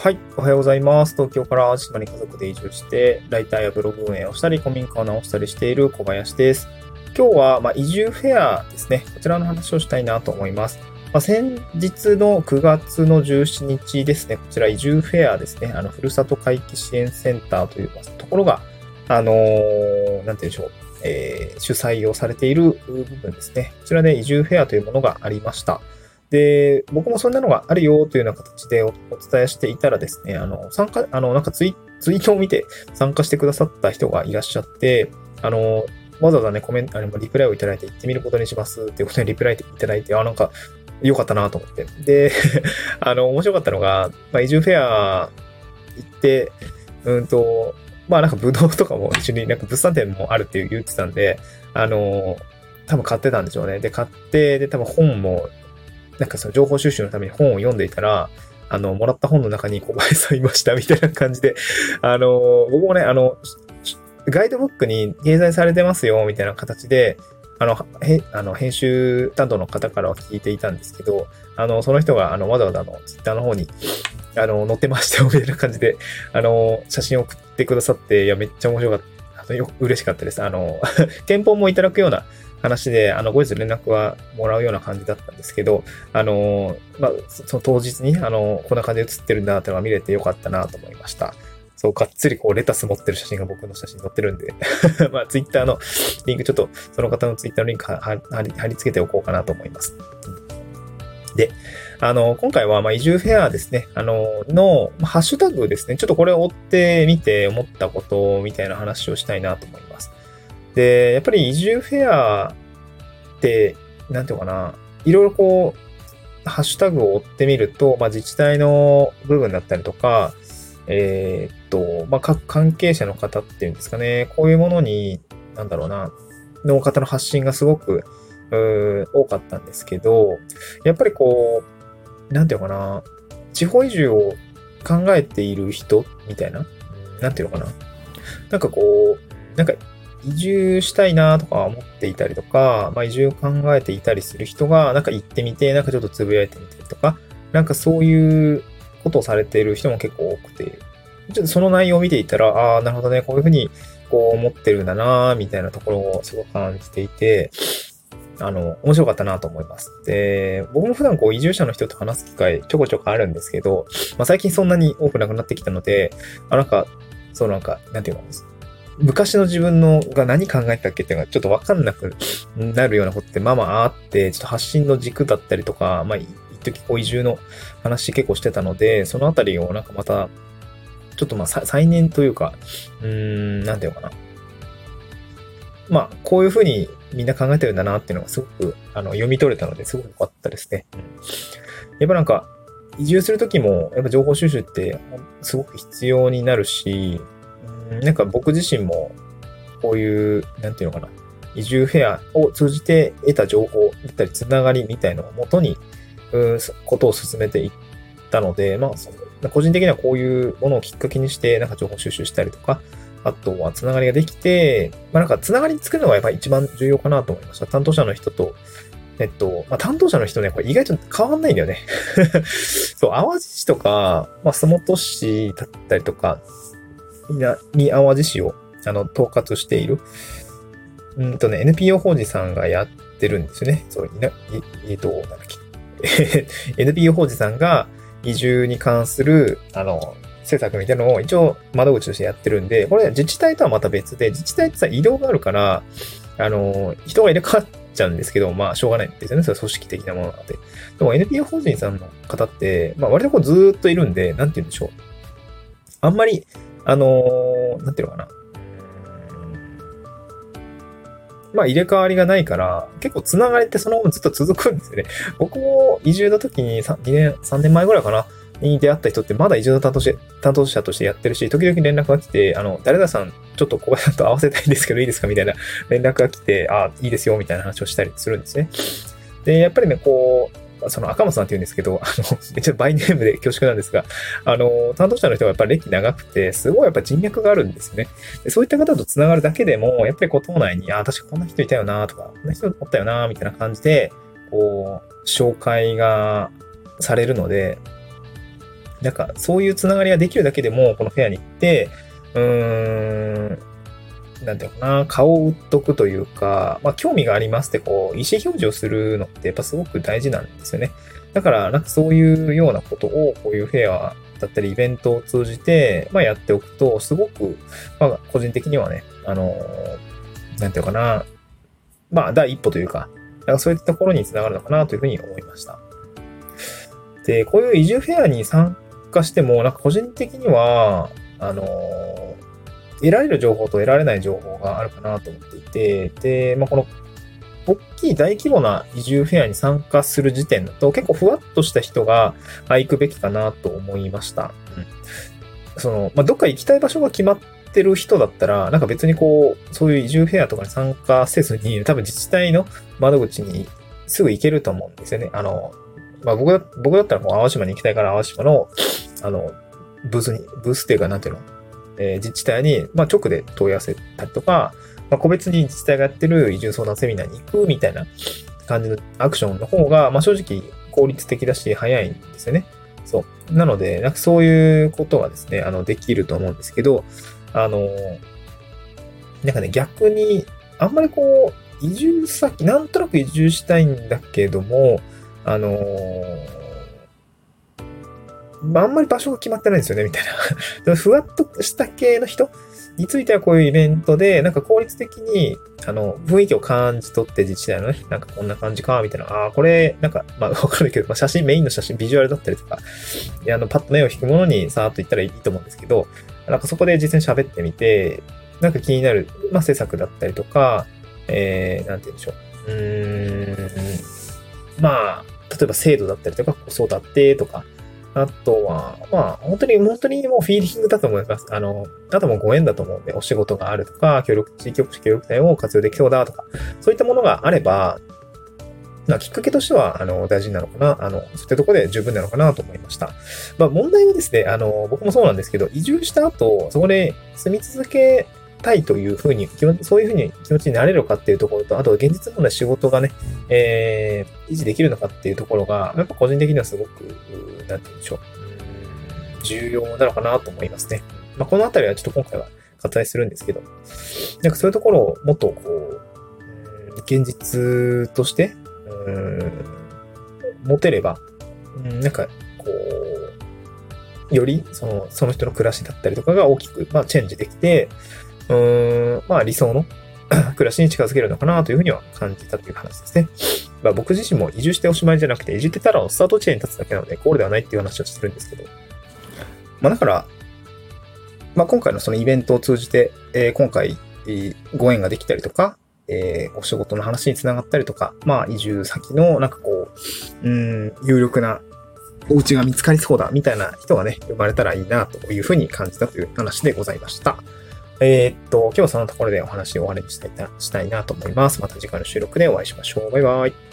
はい。おはようございます。東京から淡島に家族で移住して、ライターやブログ運営をしたり、古民家を直したりしている小林です。今日は、ま移住フェアですね。こちらの話をしたいなと思います。まあ、先日の9月の17日ですね。こちら移住フェアですね。あの、ふるさと回帰支援センターというところが、あのー、なんて言うんでしょう。えー、主催をされている部分ですね。こちらで移住フェアというものがありました。で、僕もそんなのがあるよというような形でお伝えしていたらですね、あの、参加、あの、なんかツイツイートを見て参加してくださった人がいらっしゃって、あの、わざわざね、コメント、あの、リプライをいただいて行ってみることにしますっていうことでリプライいただいて、あ、なんか、良かったなと思って。で、あの、面白かったのが、まあ、移住フェア行って、うんと、まあなんかブドウとかも一緒になんか物産展もあるっていう言ってたんで、あの、多分買ってたんでしょうね。で、買って、で、多分本もなんかその情報収集のために本を読んでいたら、あの、もらった本の中に小林さんいましたみたいな感じで、あの、僕もね、あの、ガイドブックに掲載されてますよ、みたいな形で、あの、へ、あの、編集担当の方からは聞いていたんですけど、あの、その人が、あの、わざわざの、ツイッターの方に、あの、載ってました、みたいな感じで、あの、写真を送ってくださって、いや、めっちゃ面白かった。よ嬉しかったです。あの、憲法もいただくような話で、あの、後日連絡はもらうような感じだったんですけど、あの、まあ、その当日に、あの、こんな感じで写ってるんだっていうのが見れてよかったなと思いました。そう、がっつりこう、レタス持ってる写真が僕の写真載ってるんで まあ、ツイッターのリンク、ちょっと、その方のツイッターのリンク貼り貼り付けておこうかなと思います。で、あの、今回は、ま、移住フェアですね、あの、の、ハッシュタグですね、ちょっとこれを追ってみて思ったことみたいな話をしたいなと思います。で、やっぱり移住フェアって、なんていうかな、いろいろこう、ハッシュタグを追ってみると、まあ、自治体の部分だったりとか、えー、っと、まあ、各関係者の方っていうんですかね、こういうものに、なんだろうな、の方の発信がすごく、多かったんですけど、やっぱりこう、なんていうのかな、地方移住を考えている人みたいな、なんていうのかな。なんかこう、なんか移住したいなとか思っていたりとか、まあ、移住を考えていたりする人が、なんか行ってみて、なんかちょっとつぶやいてみたりとか、なんかそういうことをされている人も結構多くて、ちょっとその内容を見ていたら、ああ、なるほどね、こういうふうにこう思ってるんだなみたいなところをすごく感じていて、あの、面白かったなと思います。で、僕も普段こう移住者の人と話す機会ちょこちょこあるんですけど、まあ最近そんなに多くなくなってきたので、あ、なんか、そうなんか、なんていうの、昔の自分のが何考えたっけっていうのがちょっとわかんなくなるようなことってまあまああって、ちょっと発信の軸だったりとか、まあ、一時こう移住の話結構してたので、そのあたりをなんかまた、ちょっとまあ再燃というか、うーん、なんていうかな。まあ、こういうふうにみんな考えてるんだなっていうのがすごくあの読み取れたのですごく良かったですね。やっぱなんか、移住するときも、やっぱ情報収集ってすごく必要になるし、なんか僕自身も、こういう、なんていうのかな、移住フェアを通じて得た情報だったり、つながりみたいのをもとに、うん、ことを進めていったので、まあ、個人的にはこういうものをきっかけにして、なんか情報収集したりとか、あとはつながりができて、まあなんかつながり作るのがやっぱり一番重要かなと思いました。担当者の人と、えっと、まあ、担当者の人ね、これ意外と変わんないんだよね。そう、淡路市とか、まあ、洲本市だったりとか、南淡路市をあの統括している、うんとね、NPO 法人さんがやってるんですよね。そう、いな、えっと、なんだっけ。NPO 法人さんが移住に関する、あの、政策みたいなのを一応窓口としてやってるんで、これ自治体とはまた別で、自治体ってさ、移動があるから、あの、人が入れ替わっちゃうんですけど、まあ、しょうがないんですよね。それは組織的なものなので。でも NPO 法人さんの方って、まあ、割とこうずっといるんで、なんて言うんでしょう。あんまり、あのー、なんていうのかな。まあ入れ替わりがないから、結構つながりってそのままずっと続くんですよね。僕も移住の時に 3, 2年、3年前ぐらいかな、に出会った人ってまだ移住の担当し担当者としてやってるし、時々連絡が来て、あの、誰々さん、ちょっと小林さんと合わせたいんですけどいいですか？みたいな連絡が来て、あ、いいですよ、みたいな話をしたりするんですね。で、やっぱりね、こう、その赤松さんって言うんですけど、あの、めっちゃバイネームで恐縮なんですが、あの、担当者の人がやっぱり歴長くて、すごいやっぱ人脈があるんですよね。でそういった方と繋がるだけでも、やっぱりこう、党内に、あ、確かこんな人いたよな、とか、こんな人おったよな、みたいな感じで、こう、紹介がされるので、なんか、そういうつながりができるだけでも、このフェアに行って、うーん、なんていうのかな、顔を売っとくというか、まあ、興味がありますって、こう、意思表示をするのって、やっぱすごく大事なんですよね。だから、なんかそういうようなことを、こういうフェアだったり、イベントを通じて、まあ、やっておくと、すごく、まあ、個人的にはね、あの、なんていうかな、まあ、第一歩というか、なんかそういったところにつながるのかなというふうに思いました。で、こういう移住フェアに参加しても、なんか個人的には、あの得られる情報と得られない情報があるかなと思っていて、で、まあ、この、大きい大規模な移住フェアに参加する時点だと結構ふわっとした人が行くべきかなと思いました。うん。その、まあ、どっか行きたい場所が決まってる人だったら、なんか別にこう、そういう移住フェアとかに参加せずに、多分自治体の窓口にすぐ行けると思うんですよね。あの、まあ、僕だ、僕だったらもう淡島に行きたいから淡島の、あの、ブースに、ブースっていうか、なんていうの、えー、自治体に、まあ、直で問い合わせたりとか、まあ、個別に自治体がやってる移住相談セミナーに行くみたいな感じのアクションの方が、まあ、正直効率的だし早いんですよね。そう。なので、なんかそういうことがですね、あの、できると思うんですけど、あの、なんかね、逆に、あんまりこう、移住先、なんとなく移住したいんだけども、あのまあ、あんまり場所が決まってないんですよね、みたいな。ふわっとした系の人についてはこういうイベントで、なんか効率的に、あの、雰囲気を感じ取って自治体のね、なんかこんな感じか、みたいな。ああ、これ、なんか、まあ、わかるけど、まあ、写真、メインの写真、ビジュアルだったりとか、あの、パッと目を引くものにさーっと言ったらいいと思うんですけど、なんかそこで実際に喋ってみて、なんか気になる、まあ、施策だったりとか、えー、なんて言うんでしょう。うーん、まあ、例えば制度だったりとか、子育てとか、あとは、まあ、本当に、本当にもうフィーリングだと思います。あの、あともご縁だと思うんで、お仕事があるとか、協力、地域おこし協力隊を活用できそうだとか、そういったものがあれば、まあ、きっかけとしては、あの、大事なのかな、あの、そういったところで十分なのかなと思いました。まあ、問題はですね、あの、僕もそうなんですけど、移住した後、そこで住み続けたいというふうに、そういうふうに気持ちになれるかっていうところと、あと現実問題仕事がね、えー、維持できるのかっていうところが、やっぱ個人的にはすごく、なんて言うんでしょう、重要なのかなと思いますね。まあ、このあたりはちょっと今回は割愛するんですけど、なんかそういうところをもっとこう、現実として、うん、持てれば、なんか、こう、より、その、その人の暮らしだったりとかが大きく、まあ、チェンジできて、うーん、まあ理想の 暮らしに近づけるのかなというふうには感じたという話ですね。まあ僕自身も移住しておしまいじゃなくて、移住ってたらスタート地点に立つだけなので、ゴールではないっていう話をしてるんですけど。まあだから、まあ今回のそのイベントを通じて、えー、今回、ご縁ができたりとか、えー、お仕事の話につながったりとか、まあ移住先のなんかこう、うん、有力なお家が見つかりそうだみたいな人がね、生まれたらいいなというふうに感じたという話でございました。えー、っと、今日はそのところでお話を終わりにしたいなしたいなと思います。また次回の収録でお会いしましょう。バイバイ。